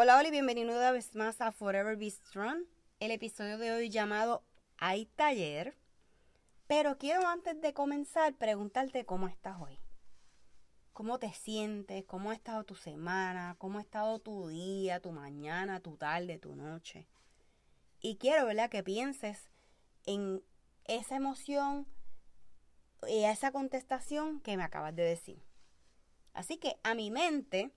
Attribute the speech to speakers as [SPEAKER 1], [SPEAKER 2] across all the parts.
[SPEAKER 1] Hola, hola y bienvenido una vez más a Forever Be Strong, el episodio de hoy llamado Hay taller. Pero quiero antes de comenzar preguntarte cómo estás hoy. ¿Cómo te sientes? ¿Cómo ha estado tu semana? ¿Cómo ha estado tu día, tu mañana, tu tarde, tu noche? Y quiero, ¿verdad?, que pienses en esa emoción y esa contestación que me acabas de decir. Así que a mi mente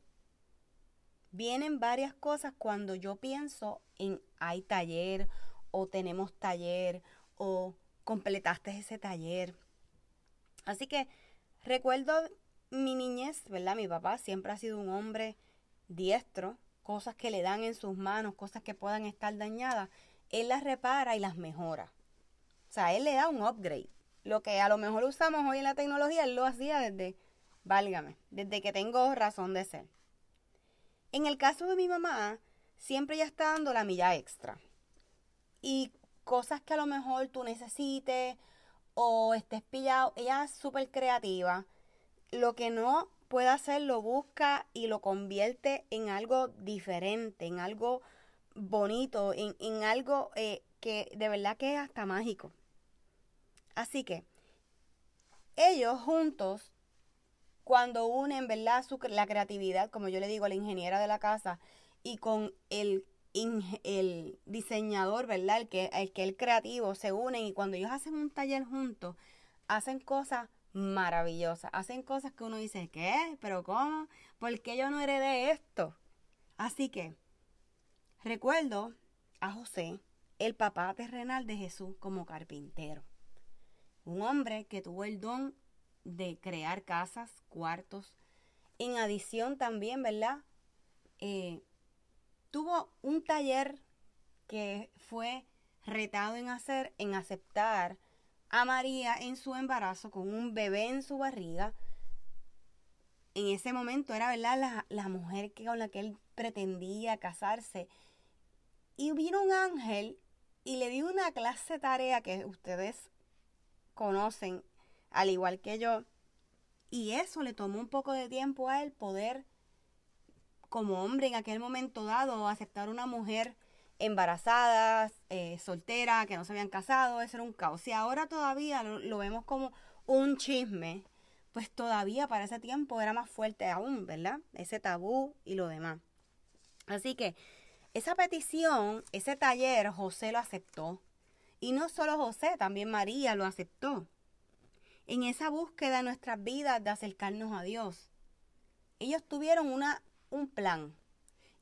[SPEAKER 1] vienen varias cosas cuando yo pienso en hay taller o tenemos taller o completaste ese taller. Así que recuerdo mi niñez, ¿verdad? Mi papá siempre ha sido un hombre diestro, cosas que le dan en sus manos, cosas que puedan estar dañadas, él las repara y las mejora. O sea, él le da un upgrade. Lo que a lo mejor usamos hoy en la tecnología, él lo hacía desde, válgame, desde que tengo razón de ser. En el caso de mi mamá, siempre ya está dando la milla extra. Y cosas que a lo mejor tú necesites o estés pillado, ella es súper creativa. Lo que no puede hacer lo busca y lo convierte en algo diferente, en algo bonito, en, algo eh, que de verdad que es hasta mágico. Así que ellos juntos cuando unen, ¿verdad? Su, la creatividad, como yo le digo la ingeniera de la casa, y con el, el diseñador, ¿verdad? El que, el que el creativo se unen y cuando ellos hacen un taller juntos, hacen cosas maravillosas, hacen cosas que uno dice, ¿qué? ¿Pero cómo? ¿Por qué yo no heredé esto? Así que recuerdo a José, el papá terrenal de Jesús, como carpintero. Un hombre que tuvo el don de crear casas, cuartos. En adición también, ¿verdad? Eh, tuvo un taller que fue retado en hacer, en aceptar a María en su embarazo con un bebé en su barriga. En ese momento era, ¿verdad? La, la mujer que, con la que él pretendía casarse. Y vino un ángel y le dio una clase tarea que ustedes conocen al igual que yo. Y eso le tomó un poco de tiempo a él poder, como hombre en aquel momento dado, aceptar una mujer embarazada, eh, soltera, que no se habían casado, eso era un caos. Si ahora todavía lo, lo vemos como un chisme, pues todavía para ese tiempo era más fuerte aún, ¿verdad? Ese tabú y lo demás. Así que esa petición, ese taller, José lo aceptó. Y no solo José, también María lo aceptó en esa búsqueda de nuestras vidas de acercarnos a Dios. Ellos tuvieron una, un plan.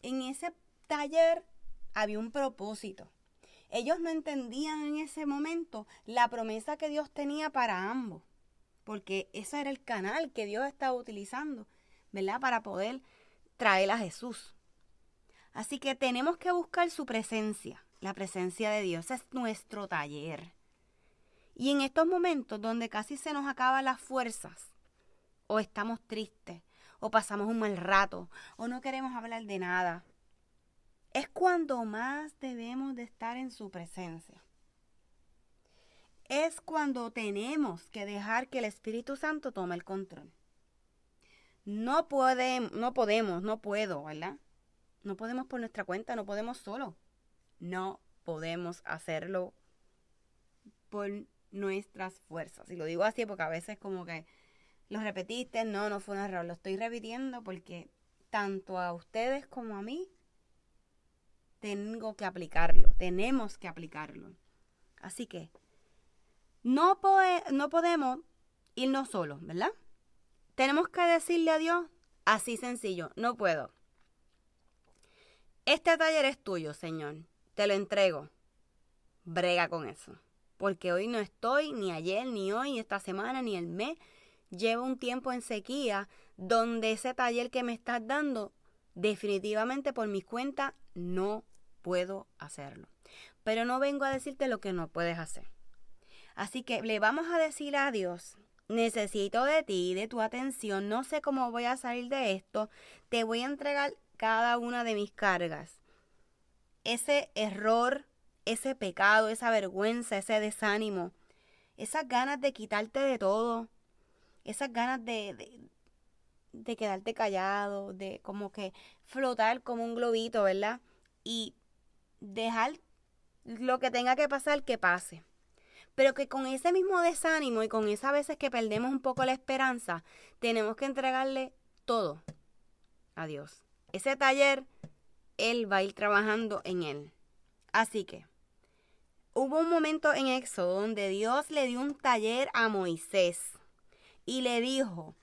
[SPEAKER 1] En ese taller había un propósito. Ellos no entendían en ese momento la promesa que Dios tenía para ambos, porque ese era el canal que Dios estaba utilizando, ¿verdad? Para poder traer a Jesús. Así que tenemos que buscar su presencia, la presencia de Dios. es nuestro taller. Y en estos momentos donde casi se nos acaban las fuerzas, o estamos tristes, o pasamos un mal rato, o no queremos hablar de nada, es cuando más debemos de estar en su presencia. Es cuando tenemos que dejar que el Espíritu Santo tome el control. No, no podemos, no puedo, ¿verdad? No podemos por nuestra cuenta, no podemos solo. No podemos hacerlo por nuestras fuerzas. Y lo digo así porque a veces como que lo repetiste, no, no fue un error. Lo estoy repitiendo porque tanto a ustedes como a mí tengo que aplicarlo, tenemos que aplicarlo. Así que no, no podemos irnos solos, ¿verdad? Tenemos que decirle a Dios así sencillo, no puedo. Este taller es tuyo, Señor. Te lo entrego. Brega con eso. Porque hoy no estoy, ni ayer, ni hoy, esta semana, ni el mes. Llevo un tiempo en sequía donde ese taller que me estás dando, definitivamente por mi cuenta, no puedo hacerlo. Pero no vengo a decirte lo que no puedes hacer. Así que le vamos a decir a Dios, necesito de ti, de tu atención, no sé cómo voy a salir de esto, te voy a entregar cada una de mis cargas. Ese error, ese pecado, esa vergüenza, ese desánimo, esas ganas de quitarte de todo, esas ganas de, de, quedarte callado, de como que flotar como un globito, ¿verdad? Y dejar lo que tenga que pasar que pase. Pero que con ese mismo desánimo y con esas veces que perdemos un poco la esperanza, tenemos que entregarle todo a Dios. Ese taller, Él va a ir trabajando en él. Así que, hubo un momento en Éxodo donde Dios le dio un taller a Moisés y le dijo,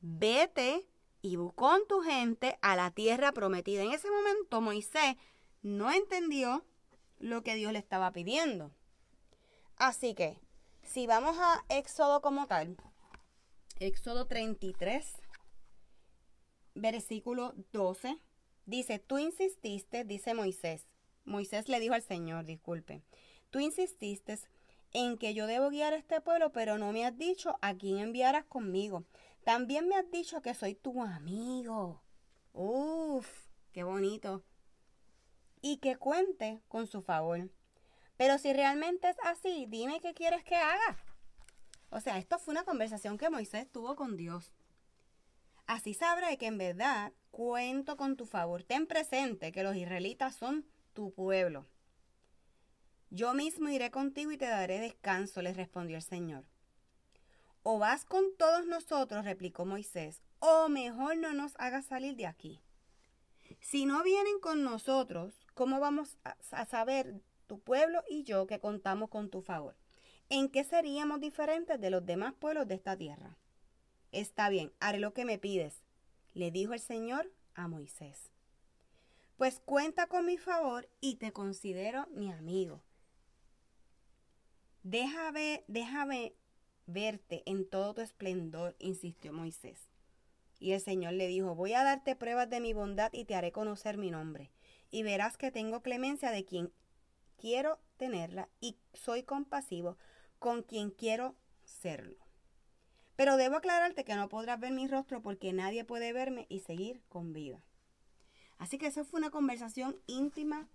[SPEAKER 1] vete y con tu gente a la tierra prometida. En ese momento Moisés no entendió lo que Dios le estaba pidiendo. Así que, si vamos a Éxodo como tal, Éxodo 33, versículo 12, dice, tú insististe, dice Moisés. Moisés le dijo al Señor, disculpe, tú insististe en que yo debo guiar a este pueblo, pero no me has dicho a quién enviarás conmigo. También me has dicho que soy tu amigo. Uf, qué bonito y que cuente con su favor. Pero si realmente es así, dime qué quieres que haga. O sea, esto fue una conversación que Moisés tuvo con Dios. Así sabré que en verdad cuento con tu favor. Ten presente que los israelitas son tu pueblo. Yo mismo iré contigo y te daré descanso, le respondió el Señor. O vas con todos nosotros, replicó Moisés, o mejor no nos hagas salir de aquí. Si no vienen con nosotros, ¿Cómo vamos a saber tu pueblo y yo que contamos con tu favor? ¿En qué seríamos diferentes de los demás pueblos de esta tierra? Está bien, haré lo que me pides, le dijo el Señor a Moisés. Pues cuenta con mi favor y te considero mi amigo. Déjame, déjame verte en todo tu esplendor, insistió Moisés. Y el Señor le dijo, voy a darte pruebas de mi bondad y te haré conocer mi nombre y verás que tengo clemencia de quien quiero tenerla y soy compasivo con quien quiero serlo. Pero debo aclararte que no podrás ver mi rostro porque nadie puede verme y seguir con vida. Así que eso fue una conversación íntima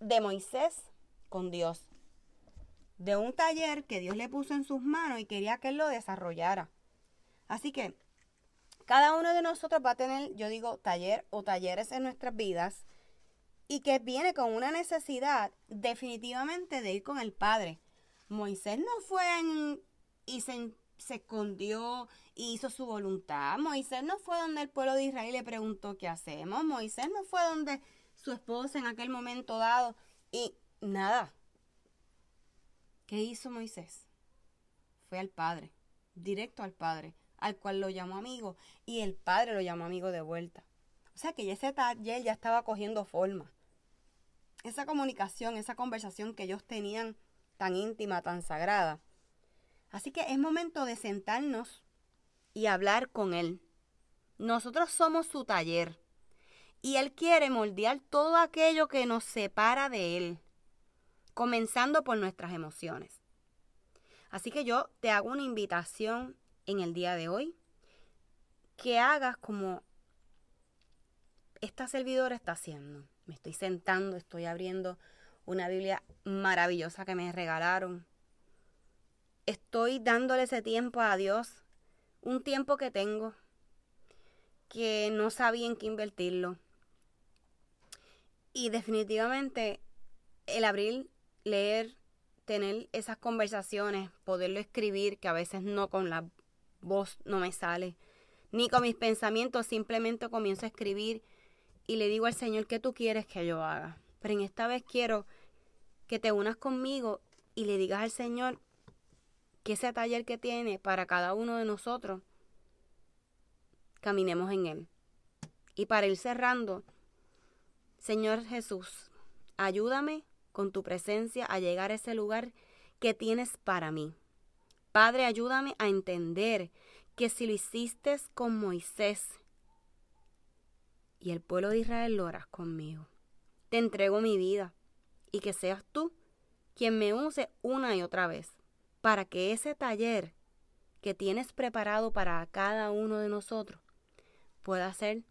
[SPEAKER 1] de Moisés con Dios. De un taller que Dios le puso en sus manos y quería que él lo desarrollara. Así que cada uno de nosotros va a tener, yo digo, taller o talleres en nuestras vidas y que viene con una necesidad definitivamente de ir con el Padre. Moisés no fue y se, escondió y hizo su voluntad. Moisés no fue donde el pueblo de Israel le preguntó qué hacemos. Moisés no fue donde su esposa en aquel momento dado y nada. ¿Qué hizo Moisés? Fue al Padre, directo al Padre, al cual lo llamó amigo y el Padre lo llamó amigo de vuelta. O sea que ese taller ya estaba cogiendo forma. esa comunicación, esa conversación que ellos tenían tan íntima, tan sagrada. Así que es momento de sentarnos y hablar con Él. Nosotros somos su taller y Él quiere moldear todo aquello que nos separa de Él, comenzando por nuestras emociones. Así que yo te hago una invitación en el día de hoy, que hagas como esta servidora está haciendo. Me estoy sentando, estoy abriendo una Biblia maravillosa que me regalaron. Estoy dándole ese tiempo a Dios, un tiempo que tengo, que no sabía en qué invertirlo. Y definitivamente el abrir, leer, tener esas conversaciones, poderlo escribir, que a veces no con la voz no me sale, ni con mis pensamientos, simplemente comienzo a escribir y le digo al Señor, ¿qué tú quieres que yo haga? Pero en esta vez quiero que te unas conmigo y le digas al Señor que ese taller que tiene para cada uno de nosotros, caminemos en él. Y para ir cerrando, Señor Jesús, ayúdame con tu presencia a llegar a ese lugar que tienes para mí. Padre, ayúdame a entender que si lo hiciste con Moisés y el pueblo de Israel lo harás conmigo. Te entrego mi vida y que seas tú quien me use una y otra vez para que ese taller que tienes preparado para cada uno de nosotros pueda ser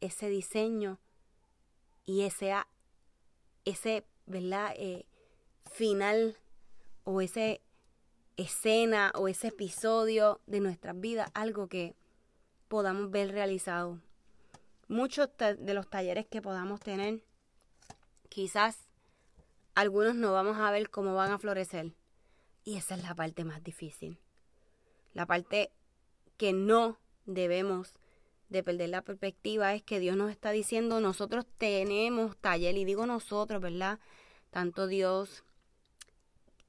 [SPEAKER 1] ese diseño y ese, ese ¿verdad? Eh, final o ese escena o ese episodio de nuestras vidas, algo que podamos ver realizado. Muchos de los talleres que podamos tener, quizás algunos no vamos a ver cómo van a florecer. Y esa es la parte más difícil. La parte que no debemos de perder la perspectiva es que Dios nos está diciendo, nosotros tenemos taller, y digo nosotros, ¿verdad? Tanto Dios,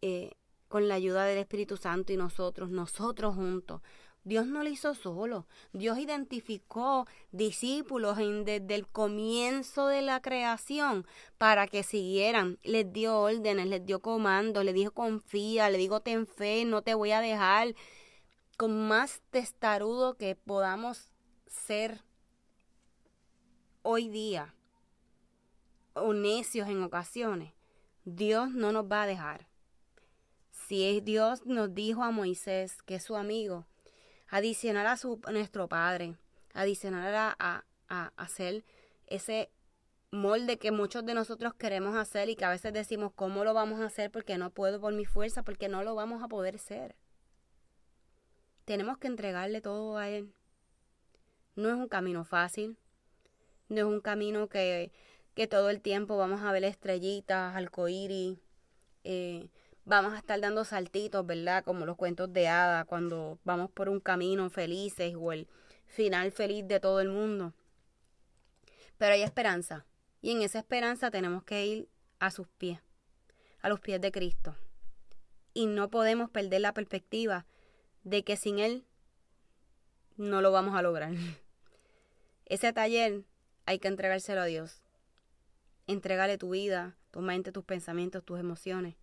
[SPEAKER 1] eh, con la ayuda del Espíritu Santo y nosotros, nosotros juntos. Dios no lo hizo solo. Dios identificó discípulos desde el comienzo de la creación para que siguieran. Les dio órdenes, les dio comandos, les dijo confía, le digo ten fe, no te voy a dejar. Con más testarudo que podamos ser hoy día o necios en ocasiones, Dios no nos va a dejar. Si Dios nos dijo a Moisés, que es su amigo, adicionar a, su, nuestro Padre, adicionar a, a, a hacer ese molde que muchos de nosotros queremos hacer y que a veces decimos, ¿cómo lo vamos a hacer? Porque no puedo por mi fuerza, porque no lo vamos a poder ser. Tenemos que entregarle todo a Él. No es un camino fácil, no es un camino que, que todo el tiempo vamos a ver estrellitas, arcoíris, eh, vamos a estar dando saltitos, ¿verdad? Como los cuentos de hada, cuando vamos por un camino felices o el final feliz de todo el mundo. Pero hay esperanza. Y en esa esperanza tenemos que ir a sus pies, a los pies de Cristo. Y no podemos perder la perspectiva de que sin Él no lo vamos a lograr. Ese taller hay que entregárselo a Dios. Entregale tu vida, tu mente, tus pensamientos, tus emociones.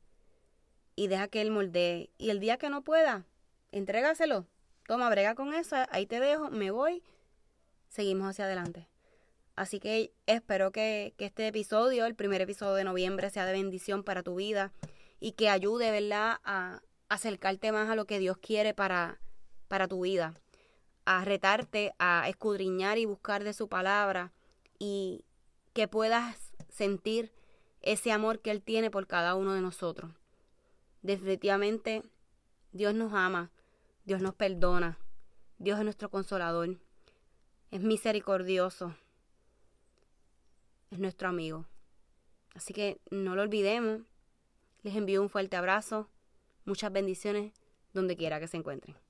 [SPEAKER 1] Y deja que Él moldee. Y el día que no pueda, entrégaselo. Toma, brega con eso. Ahí te dejo, me voy. Seguimos hacia adelante. Así que espero que, que este episodio, el primer episodio de noviembre, sea de bendición para tu vida y que ayude, ¿verdad?, a acercarte más a lo que Dios quiere para, para tu vida a retarte a escudriñar y buscar de su palabra y que puedas sentir ese amor que Él tiene por cada uno de nosotros. Definitivamente Dios nos ama, Dios nos perdona, Dios es nuestro consolador, es misericordioso, es nuestro amigo. Así que no lo olvidemos. Les envío un fuerte abrazo, muchas bendiciones donde quiera que se encuentren.